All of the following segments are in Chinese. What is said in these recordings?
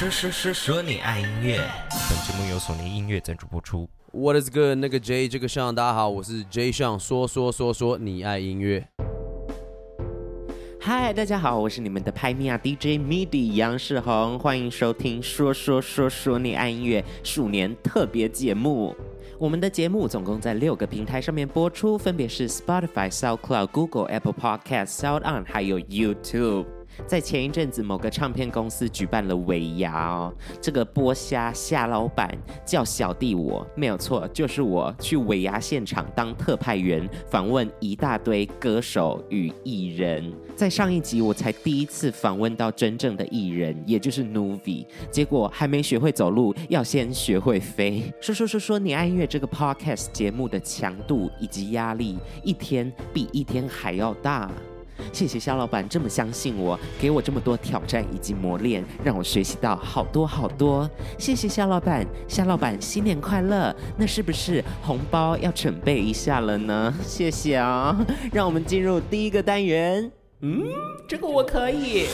说说说说你爱音乐，本节目由索尼音乐赞助播出。What is good？那个 J 这个上，大家好，我是 J 上，说说说说你爱音乐。嗨，大家好，我是你们的拍米亚 DJ MIDI 杨世宏，欢迎收听说说说说你爱音乐鼠年特别节目。我们的节目总共在六个平台上面播出，分别是 Spotify、SoundCloud、Google、Apple Podcast、SoundOn，还有 YouTube。在前一阵子，某个唱片公司举办了尾牙哦，这个剥虾虾老板叫小弟我，没有错，就是我去尾牙现场当特派员，访问一大堆歌手与艺人。在上一集，我才第一次访问到真正的艺人，也就是 Nuvi，结果还没学会走路，要先学会飞。说说说说你爱音乐这个 Podcast 节目的强度以及压力，一天比一天还要大。谢谢肖老板这么相信我，给我这么多挑战以及磨练，让我学习到好多好多。谢谢肖老板，肖老板新年快乐！那是不是红包要准备一下了呢？谢谢啊、让我们进入第一个单元。嗯，这个我可以。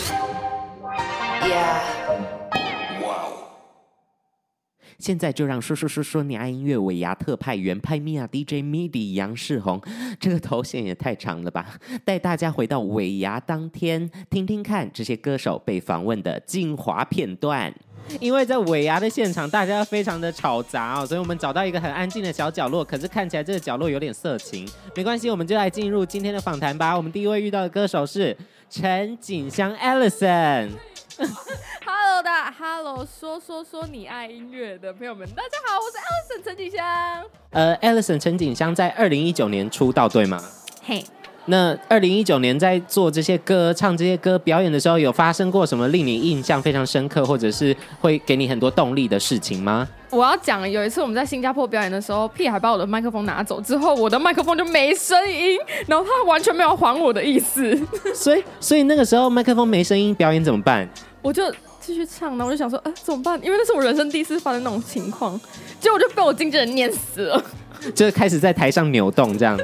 现在就让说说说说你爱音乐尾牙特派员派米亚 DJ MIDI 杨世宏，这个头衔也太长了吧！带大家回到尾牙当天，听听看这些歌手被访问的精华片段。因为在尾牙的现场，大家非常的吵杂哦，所以我们找到一个很安静的小角落。可是看起来这个角落有点色情，没关系，我们就来进入今天的访谈吧。我们第一位遇到的歌手是陈景香 Alison。Hello，大家，Hello，说说说你爱音乐的朋友们，大家好，我是 Alison 陈景香。呃，Alison 陈景香在二零一九年出道，对吗？嘿，那二零一九年在做这些歌、唱这些歌、表演的时候，有发生过什么令你印象非常深刻，或者是会给你很多动力的事情吗？我要讲，有一次我们在新加坡表演的时候，屁还把我的麦克风拿走之后，我的麦克风就没声音，然后他完全没有还我的意思。所以，所以那个时候麦克风没声音，表演怎么办？我就继续唱，然后我就想说，呃，怎么办？因为那是我人生第一次发生那种情况，结果我就被我经纪人念死了，就开始在台上扭动这样。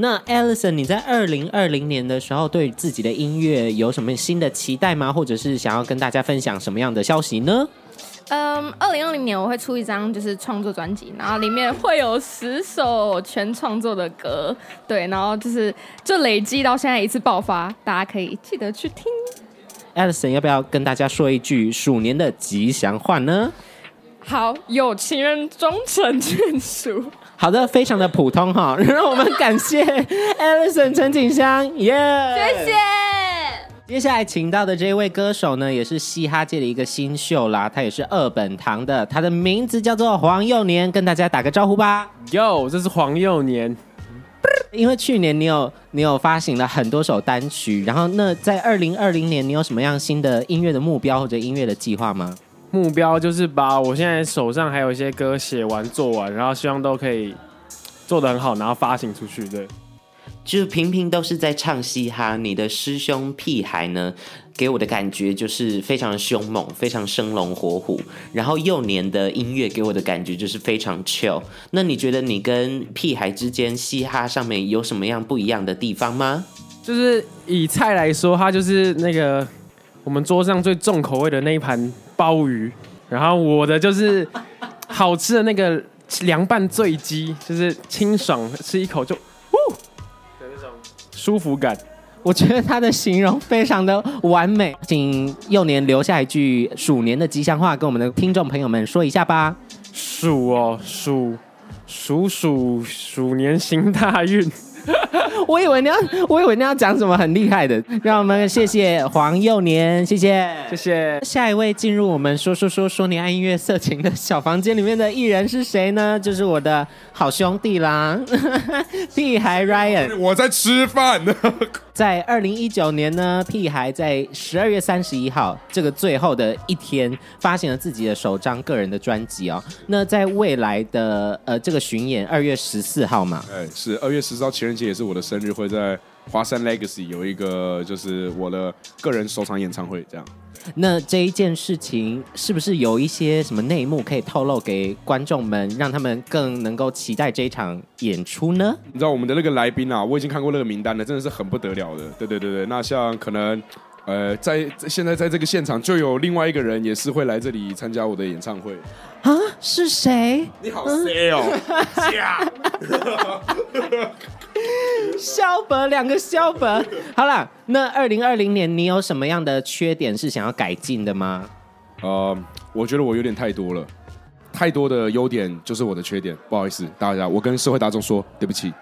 对。那 Alison，你在二零二零年的时候，对自己的音乐有什么新的期待吗？或者是想要跟大家分享什么样的消息呢？嗯，二零二零年我会出一张就是创作专辑，然后里面会有十首全创作的歌，对，然后就是就累积到现在一次爆发，大家可以记得去听。Alison 要不要跟大家说一句鼠年的吉祥话呢？好，有情人终成眷属。好的，非常的普通哈，让我们感谢 Alison 陈景香，耶、yeah!，谢谢。接下来请到的这位歌手呢，也是嘻哈界的一个新秀啦，他也是二本堂的，他的名字叫做黄幼年，跟大家打个招呼吧。Yo，这是黄幼年。因为去年你有你有发行了很多首单曲，然后那在二零二零年你有什么样新的音乐的目标或者音乐的计划吗？目标就是把我现在手上还有一些歌写完做完，然后希望都可以做得很好，然后发行出去。对，就平平都是在唱嘻哈，你的师兄屁孩呢？给我的感觉就是非常凶猛，非常生龙活虎。然后幼年的音乐给我的感觉就是非常 chill。那你觉得你跟屁孩之间嘻哈上面有什么样不一样的地方吗？就是以菜来说，它就是那个我们桌上最重口味的那一盘鲍鱼，然后我的就是好吃的那个凉拌醉鸡，就是清爽吃一口就呜的那种舒服感。我觉得他的形容非常的完美，请幼年留下一句鼠年的吉祥话，跟我们的听众朋友们说一下吧。鼠哦，鼠，鼠鼠鼠年行大运。我以为你要，我以为你要讲什么很厉害的。让我们谢谢黄幼年，谢谢，谢谢。下一位进入我们说说说说你爱音乐色情的小房间里面的艺人是谁呢？就是我的好兄弟啦，屁孩 Ryan。我在吃饭呢。在二零一九年呢，屁孩在十二月三十一号这个最后的一天，发行了自己的首张个人的专辑哦。那在未来的呃这个巡演，二月十四号嘛，哎，是二月十四号情人节，也是我的生日，会在华山 Legacy 有一个就是我的个人首场演唱会这样。那这一件事情是不是有一些什么内幕可以透露给观众们，让他们更能够期待这一场演出呢？你知道我们的那个来宾啊，我已经看过那个名单了，真的是很不得了的。对对对对，那像可能。呃，在现在在这个现场就有另外一个人也是会来这里参加我的演唱会。啊，是谁？你好 C 哦，肖伯，两个肖伯。好了，那二零二零年你有什么样的缺点是想要改进的吗？呃，我觉得我有点太多了，太多的优点就是我的缺点，不好意思，大家，我跟社会大众说对不起。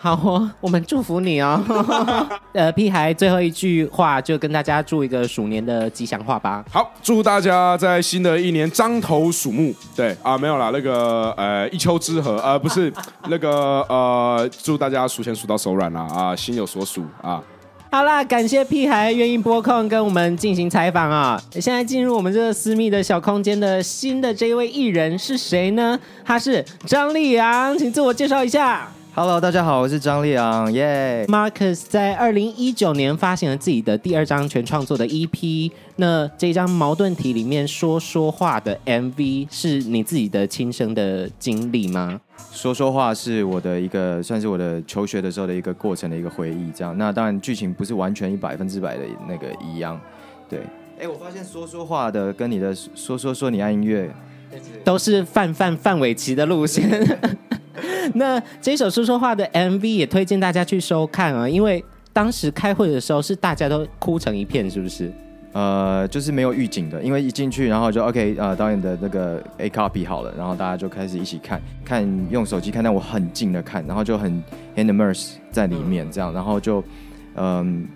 好哦，我们祝福你哦。呃，屁孩最后一句话就跟大家祝一个鼠年的吉祥话吧。好，祝大家在新的一年獐头鼠目。对啊，没有啦，那个呃一丘之貉，呃不是 那个呃，祝大家数钱数到手软啦啊，心有所属啊。好啦，感谢屁孩愿意拨空跟我们进行采访啊。现在进入我们这个私密的小空间的新的这一位艺人是谁呢？他是张立昂，请自我介绍一下。Hello，大家好，我是张立昂，耶、yeah。Marcus 在二零一九年发行了自己的第二张全创作的 EP，那这张矛盾体里面说说话的 MV 是你自己的亲身的经历吗？说说话是我的一个，算是我的求学的时候的一个过程的一个回忆，这样。那当然剧情不是完全一百分之百的那个一样，对。哎，我发现说说话的跟你的说说说你爱音乐，都是范范范玮琪的路线。那这首说说话的 MV 也推荐大家去收看啊，因为当时开会的时候是大家都哭成一片，是不是？呃，就是没有预警的，因为一进去，然后就 OK，呃，导演的那个 A copy 好了，然后大家就开始一起看，看用手机看，但我很近的看，然后就很 immerse 在里面这样，然后就嗯，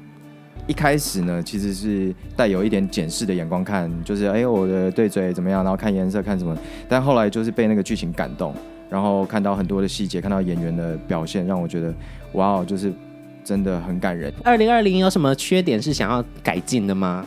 一开始呢，其实是带有一点检视的眼光看，就是哎，我的对嘴怎么样，然后看颜色看什么，但后来就是被那个剧情感动。然后看到很多的细节，看到演员的表现，让我觉得哇哦，就是真的很感人。二零二零有什么缺点是想要改进的吗？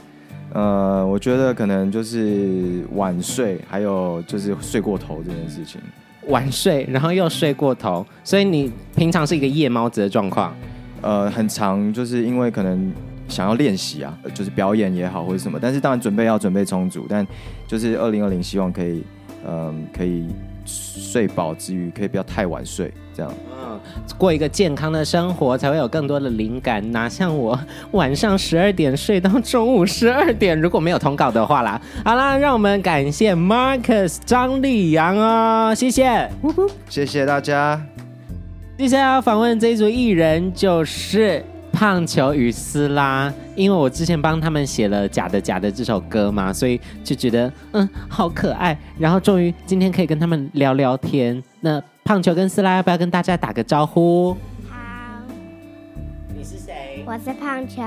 呃，我觉得可能就是晚睡，还有就是睡过头这件事情。晚睡，然后又睡过头，所以你平常是一个夜猫子的状况？呃，很长，就是因为可能想要练习啊，就是表演也好或者什么，但是当然准备要准备充足，但就是二零二零希望可以，嗯、呃，可以。睡饱之余，可以不要太晚睡，这样。嗯，过一个健康的生活，才会有更多的灵感。哪像我晚上十二点睡到中午十二点，如果没有通告的话啦。好啦，让我们感谢 Marcus 张立阳哦，谢谢，谢谢大家。接下来要访问这一组艺人就是。胖球与斯拉，因为我之前帮他们写了《假的假的》这首歌嘛，所以就觉得嗯好可爱。然后终于今天可以跟他们聊聊天。那胖球跟斯拉要不要跟大家打个招呼？好。你是谁？我是胖球。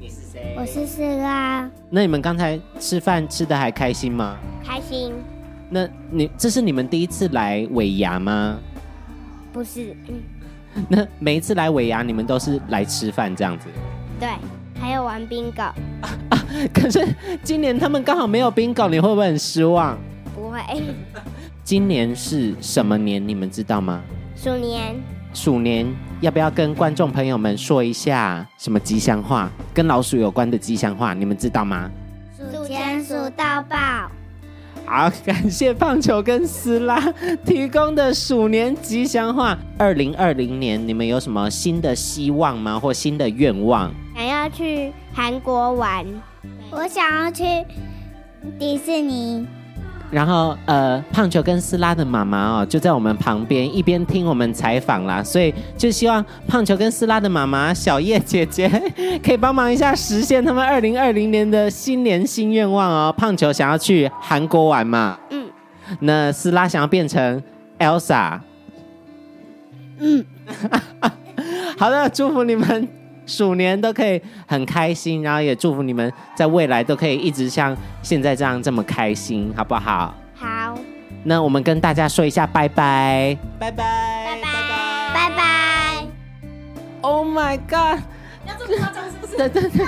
你是谁？我是斯拉。那你们刚才吃饭吃的还开心吗？开心。那你这是你们第一次来尾牙吗？不是。嗯 那每一次来尾牙，你们都是来吃饭这样子？对，还有玩 bingo 啊，啊！可是今年他们刚好没有 bingo，你会不会很失望？不会。今年是什么年？你们知道吗？鼠年。鼠年，要不要跟观众朋友们说一下什么吉祥话？跟老鼠有关的吉祥话，你们知道吗？数钱数到爆。好，感谢胖球跟斯拉提供的鼠年吉祥话。二零二零年，你们有什么新的希望吗？或新的愿望？想要去韩国玩，我想要去迪士尼。然后，呃，胖球跟斯拉的妈妈哦，就在我们旁边，一边听我们采访啦，所以就希望胖球跟斯拉的妈妈小叶姐姐可以帮忙一下，实现他们二零二零年的新年新愿望哦。胖球想要去韩国玩嘛？嗯。那斯拉想要变成 Elsa。嗯。好的，祝福你们。鼠年都可以很开心，然后也祝福你们在未来都可以一直像现在这样这么开心，好不好？好。那我们跟大家说一下拜拜，拜拜，拜拜，拜拜。Oh my god！要这么夸张是不是？对对对，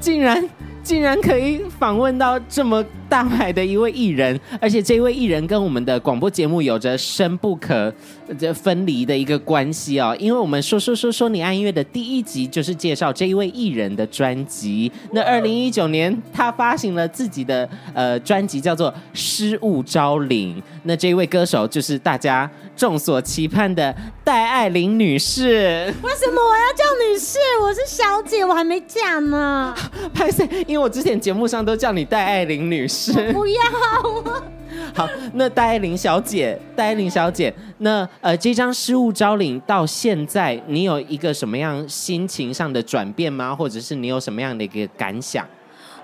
竟然竟然可以访问到这么大牌的一位艺人，而且这位艺人跟我们的广播节目有着深不可这分离的一个关系哦。因为我们说说说说你爱音乐的第一集就是介绍这一位艺人的专辑。那二零一九年，他发行了自己的呃专辑，叫做《失物招领》。那这一位歌手就是大家众所期盼的戴爱玲女士。为什么我要叫女士？我是小姐，我还没嫁呢。拍摄，因为我之前节目上都叫你戴爱玲女士。不要。好，那戴爱玲小姐，戴爱玲小姐，那呃，这张《失物招领》到现在，你有一个什么样心情上的转变吗？或者是你有什么样的一个感想？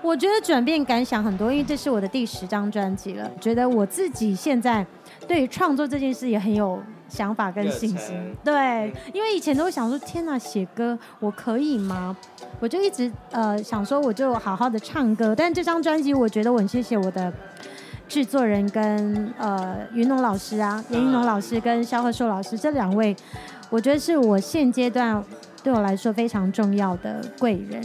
我觉得转变感想很多，因为这是我的第十张专辑了。觉得我自己现在对于创作这件事也很有想法跟信心。对，因为以前都会想说，天哪，写歌我可以吗？我就一直呃想说，我就好好的唱歌。但这张专辑，我觉得我很谢谢我的制作人跟呃云龙老师啊，严云龙老师跟肖贺硕老师这两位，我觉得是我现阶段对我来说非常重要的贵人。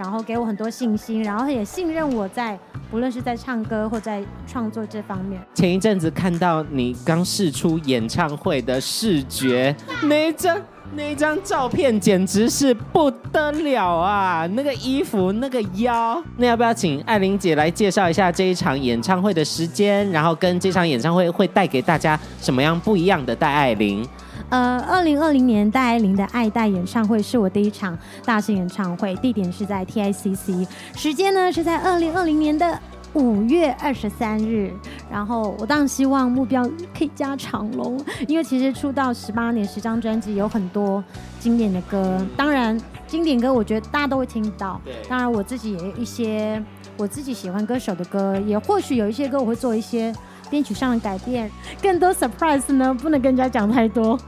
然后给我很多信心，然后也信任我在不论是在唱歌或在创作这方面。前一阵子看到你刚释出演唱会的视觉，那张那张照片简直是不得了啊！那个衣服，那个腰，那要不要请艾玲姐来介绍一下这一场演唱会的时间，然后跟这场演唱会会带给大家什么样不一样的戴爱玲？呃，二零二零年戴爱玲的爱戴演唱会是我第一场大型演唱会，地点是在 TICC，时间呢是在二零二零年的五月二十三日。然后我当然希望目标可以加长龙，因为其实出道十八年，十张专辑有很多经典的歌，当然经典歌我觉得大家都会听到。当然我自己也有一些我自己喜欢歌手的歌，也或许有一些歌我会做一些。编曲上的改变，更多 surprise 呢，不能跟人家讲太多。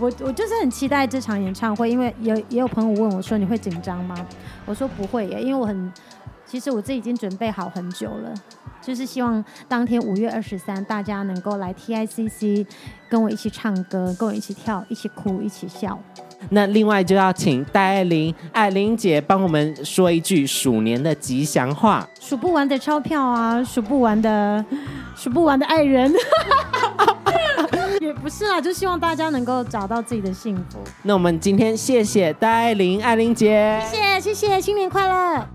我我就是很期待这场演唱会，因为有也有朋友问我说，你会紧张吗？我说不会耶，因为我很，其实我自己已经准备好很久了，就是希望当天五月二十三，大家能够来 TICC 跟我一起唱歌，跟我一起跳，一起哭，一起笑。那另外就要请戴爱玲、爱玲姐帮我们说一句鼠年的吉祥话：数不完的钞票啊，数不完的，数不完的爱人。也不是啊，就希望大家能够找到自己的幸福。那我们今天谢谢戴琳、艾琳姐，谢谢谢谢，新年快乐。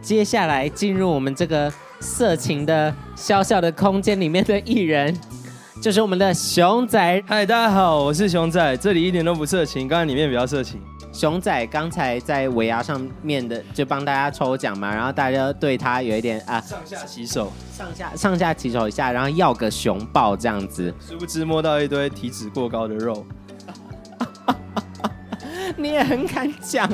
接下来进入我们这个色情的小小的空间里面的艺人。就是我们的熊仔，嗨，大家好，我是熊仔，这里一点都不色情，刚才里面比较色情。熊仔刚才在尾牙上面的，就帮大家抽奖嘛，然后大家对他有一点啊，上下其手，上下上下其手一下，然后要个熊抱这样子，殊不知摸到一堆体脂过高的肉，你也很敢讲。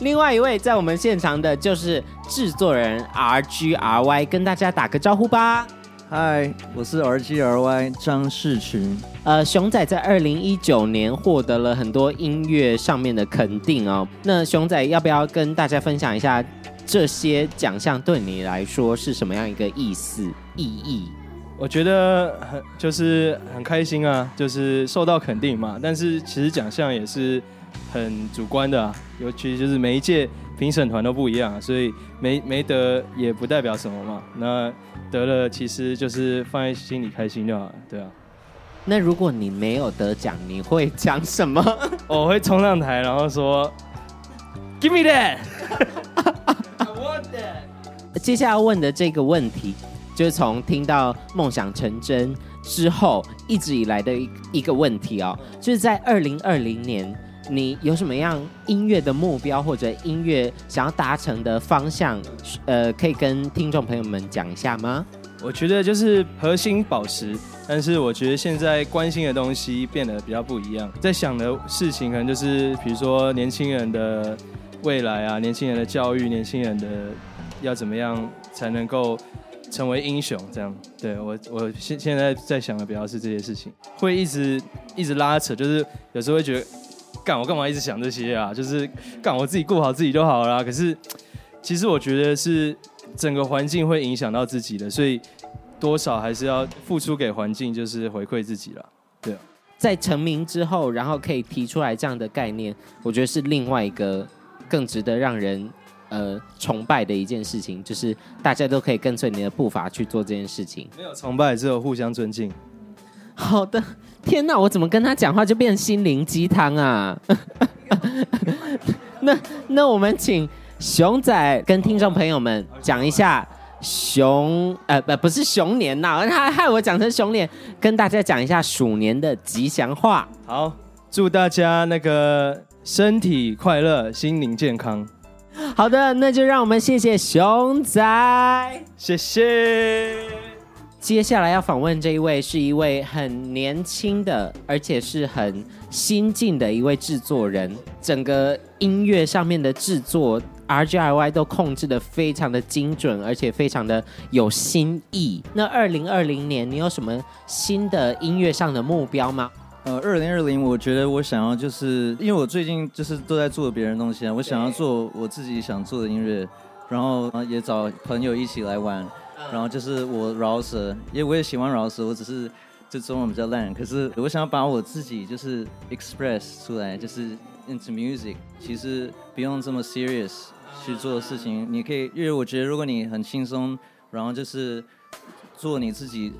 另外一位在我们现场的就是制作人 RGRY，跟大家打个招呼吧。嗨，我是 RGRY 张世群。呃，熊仔在二零一九年获得了很多音乐上面的肯定哦。那熊仔要不要跟大家分享一下这些奖项对你来说是什么样一个意思意义？我觉得很就是很开心啊，就是受到肯定嘛。但是其实奖项也是很主观的啊，尤其就是每一届评审团都不一样啊，所以没没得也不代表什么嘛。那得了，其实就是放在心里开心就好了，对啊。那如果你没有得奖，你会讲什么？我会冲上台，然后说：“Give me that, I want that。”接下来要问的这个问题，就是从听到梦想成真之后，一直以来的一一个问题哦，就是在二零二零年，你有什么样音乐的目标或者音乐想要达成的方向？呃，可以跟听众朋友们讲一下吗？我觉得就是核心保持，但是我觉得现在关心的东西变得比较不一样，在想的事情可能就是比如说年轻人的未来啊，年轻人的教育，年轻人的要怎么样才能够成为英雄这样。对，我我现现在在想的比较是这些事情，会一直一直拉扯，就是有时候会觉得。干我干嘛一直想这些啊？就是干我自己顾好自己就好了。可是其实我觉得是整个环境会影响到自己的，所以多少还是要付出给环境，就是回馈自己了。对，在成名之后，然后可以提出来这样的概念，我觉得是另外一个更值得让人呃崇拜的一件事情，就是大家都可以跟随你的步伐去做这件事情。没有崇拜，只有互相尊敬。好的，天哪，我怎么跟他讲话就变成心灵鸡汤啊？那那我们请熊仔跟听众朋友们讲一下熊呃不不是熊年呐，他害我讲成熊年，跟大家讲一下鼠年的吉祥话。好，祝大家那个身体快乐，心灵健康。好的，那就让我们谢谢熊仔，谢谢。接下来要访问这一位是一位很年轻的，而且是很新进的一位制作人。整个音乐上面的制作，RGRY 都控制的非常的精准，而且非常的有新意。那二零二零年，你有什么新的音乐上的目标吗？呃，二零二零，我觉得我想要就是，因为我最近就是都在做别人东西啊，我想要做我自己想做的音乐，然后也找朋友一起来玩。然后就是我饶舌，因为我也喜欢饶舌，我只是这中文比较烂。可是我想要把我自己就是 express 出来，就是 into music。其实不用这么 serious 去做事情，你可以，因为我觉得如果你很轻松，然后就是做你自己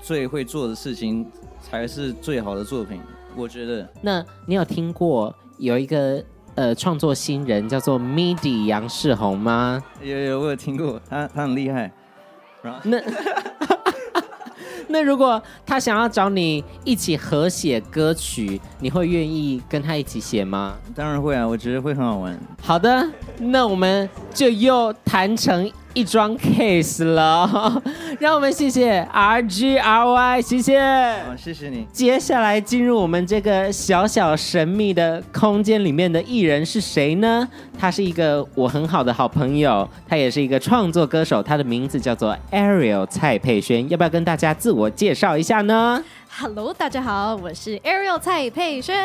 最会做的事情，才是最好的作品。我觉得。那你有听过有一个呃创作新人叫做 MIDI 杨世宏吗？有有，我有听过，他他很厉害。那 那如果他想要找你一起合写歌曲，你会愿意跟他一起写吗？当然会啊，我觉得会很好玩。好的，那我们就又谈成一桩 case 了，让我们谢谢 RGRY，谢谢，好，谢谢你。接下来进入我们这个小小神秘的空间里面的艺人是谁呢？他是一个我很好的好朋友，他也是一个创作歌手，他的名字叫做 Ariel 蔡佩轩，要不要跟大家自我介绍一下呢？Hello，大家好，我是 Ariel 蔡佩轩。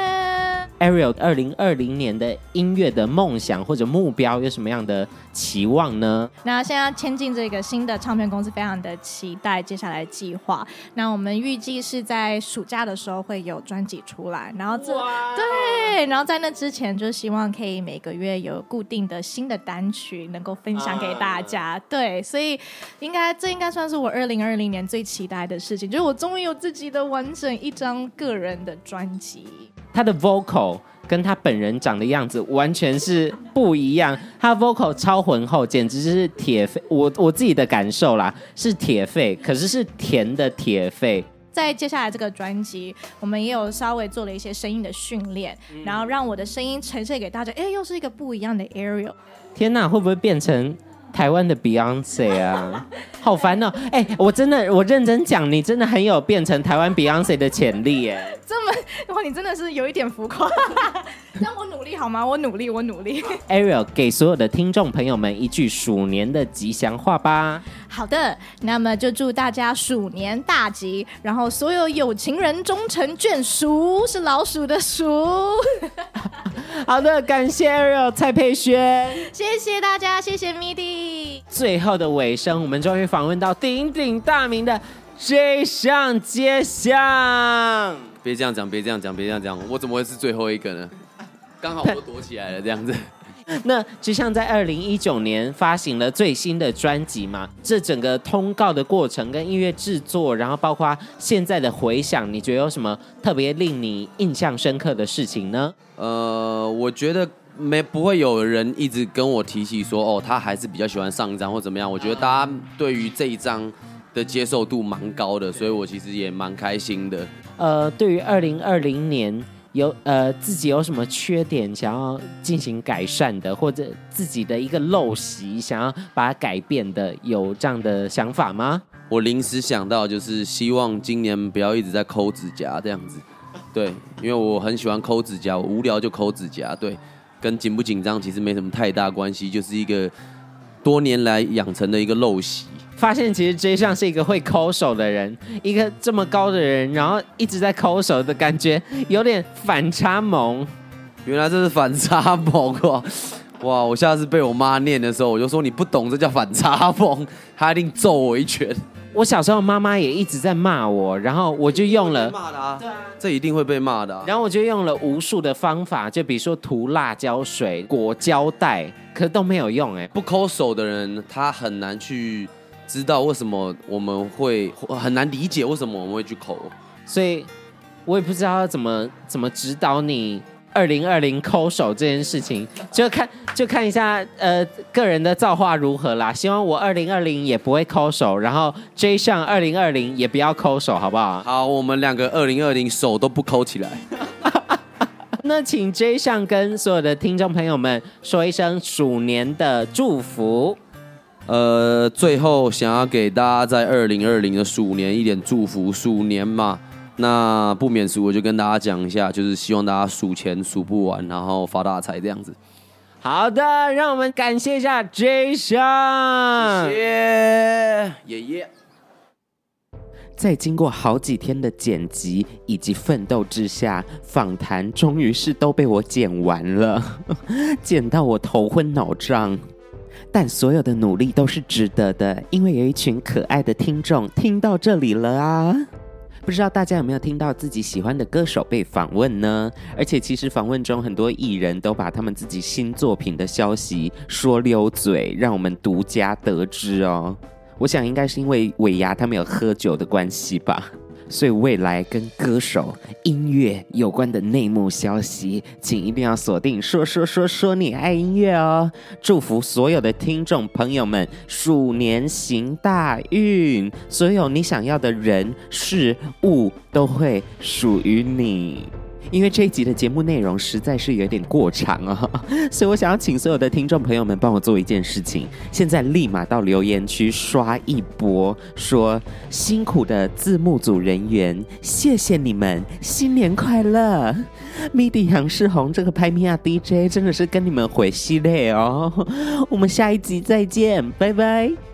Ariel，二零二零年的音乐的梦想或者目标有什么样的期望呢？那现在签进这个新的唱片公司，非常的期待接下来计划。那我们预计是在暑假的时候会有专辑出来，然后这对，然后在那之前就希望可以每个月有固定的新的单曲能够分享给大家。Uh... 对，所以应该这应该算是我二零二零年最期待的事情，就是我终于有自己的完整一张个人的专辑，他的 vocal 跟他本人长的样子完全是不一样。他 vocal 超浑厚，简直就是铁肺。我我自己的感受啦，是铁肺，可是是甜的铁肺。在接下来这个专辑，我们也有稍微做了一些声音的训练，然后让我的声音呈现给大家。哎，又是一个不一样的 Ariel。天哪，会不会变成？台湾的 Beyonce 啊，好烦哦！哎，我真的，我认真讲，你真的很有变成台湾 Beyonce 的潜力耶。这么，哇，你真的是有一点浮夸。让我努力好吗？我努力，我努力。Ariel 给所有的听众朋友们一句鼠年的吉祥话吧。好的，那么就祝大家鼠年大吉，然后所有有情人终成眷属，是老鼠的鼠。好的，感谢 Ariel 蔡佩轩，谢谢大家，谢谢 MIDI。最后的尾声，我们终于访问到鼎鼎大名的 J 相街巷。别这样讲，别这样讲，别这样讲，我怎么会是最后一个呢？刚好我都躲起来了，这样子。那就像在二零一九年发行了最新的专辑嘛，这整个通告的过程跟音乐制作，然后包括现在的回响，你觉得有什么特别令你印象深刻的事情呢？呃，我觉得没不会有人一直跟我提起说，哦，他还是比较喜欢上一张或怎么样。我觉得大家对于这一张的接受度蛮高的，所以我其实也蛮开心的。呃，对于二零二零年。有呃，自己有什么缺点想要进行改善的，或者自己的一个陋习想要把它改变的，有这样的想法吗？我临时想到就是希望今年不要一直在抠指甲这样子，对，因为我很喜欢抠指甲，我无聊就抠指甲，对，跟紧不紧张其实没什么太大关系，就是一个多年来养成的一个陋习。发现其实 J 相是一个会抠手的人，一个这么高的人，然后一直在抠手的感觉有点反差萌。原来这是反差萌哦！哇，我下次被我妈念的时候，我就说你不懂，这叫反差萌，她一定揍我一拳。我小时候妈妈也一直在骂我，然后我就用了骂的啊，对啊，这一定会被骂的啊。然后我就用了无数的方法，就比如说涂辣椒水、裹胶带，可是都没有用哎。不抠手的人，他很难去知道为什么我们会很难理解为什么我们会去抠，所以我也不知道要怎么怎么指导你。二零二零抠手这件事情，就看就看一下呃个人的造化如何啦。希望我二零二零也不会抠手，然后 J 上二零二零也不要抠手，好不好？好，我们两个二零二零手都不抠起来。那请 J 上跟所有的听众朋友们说一声鼠年的祝福。呃，最后想要给大家在二零二零的鼠年一点祝福，鼠年嘛。那不免俗，我就跟大家讲一下，就是希望大家数钱数不完，然后发大财这样子。好的，让我们感谢一下 J 项，谢谢爷爷。在经过好几天的剪辑以及奋斗之下，访谈终于是都被我剪完了，剪到我头昏脑胀。但所有的努力都是值得的，因为有一群可爱的听众听到这里了啊。不知道大家有没有听到自己喜欢的歌手被访问呢？而且其实访问中很多艺人都把他们自己新作品的消息说溜嘴，让我们独家得知哦。我想应该是因为尾牙他们有喝酒的关系吧。所以未来跟歌手、音乐有关的内幕消息，请一定要锁定。说说说说你爱音乐哦！祝福所有的听众朋友们，鼠年行大运，所有你想要的人事物都会属于你。因为这一集的节目内容实在是有点过长啊，所以我想要请所有的听众朋友们帮我做一件事情，现在立马到留言区刷一波，说辛苦的字幕组人员，谢谢你们，新年快乐！MIDI 杨世宏这个拍米亚 DJ 真的是跟你们回系列哦，我们下一集再见，拜拜。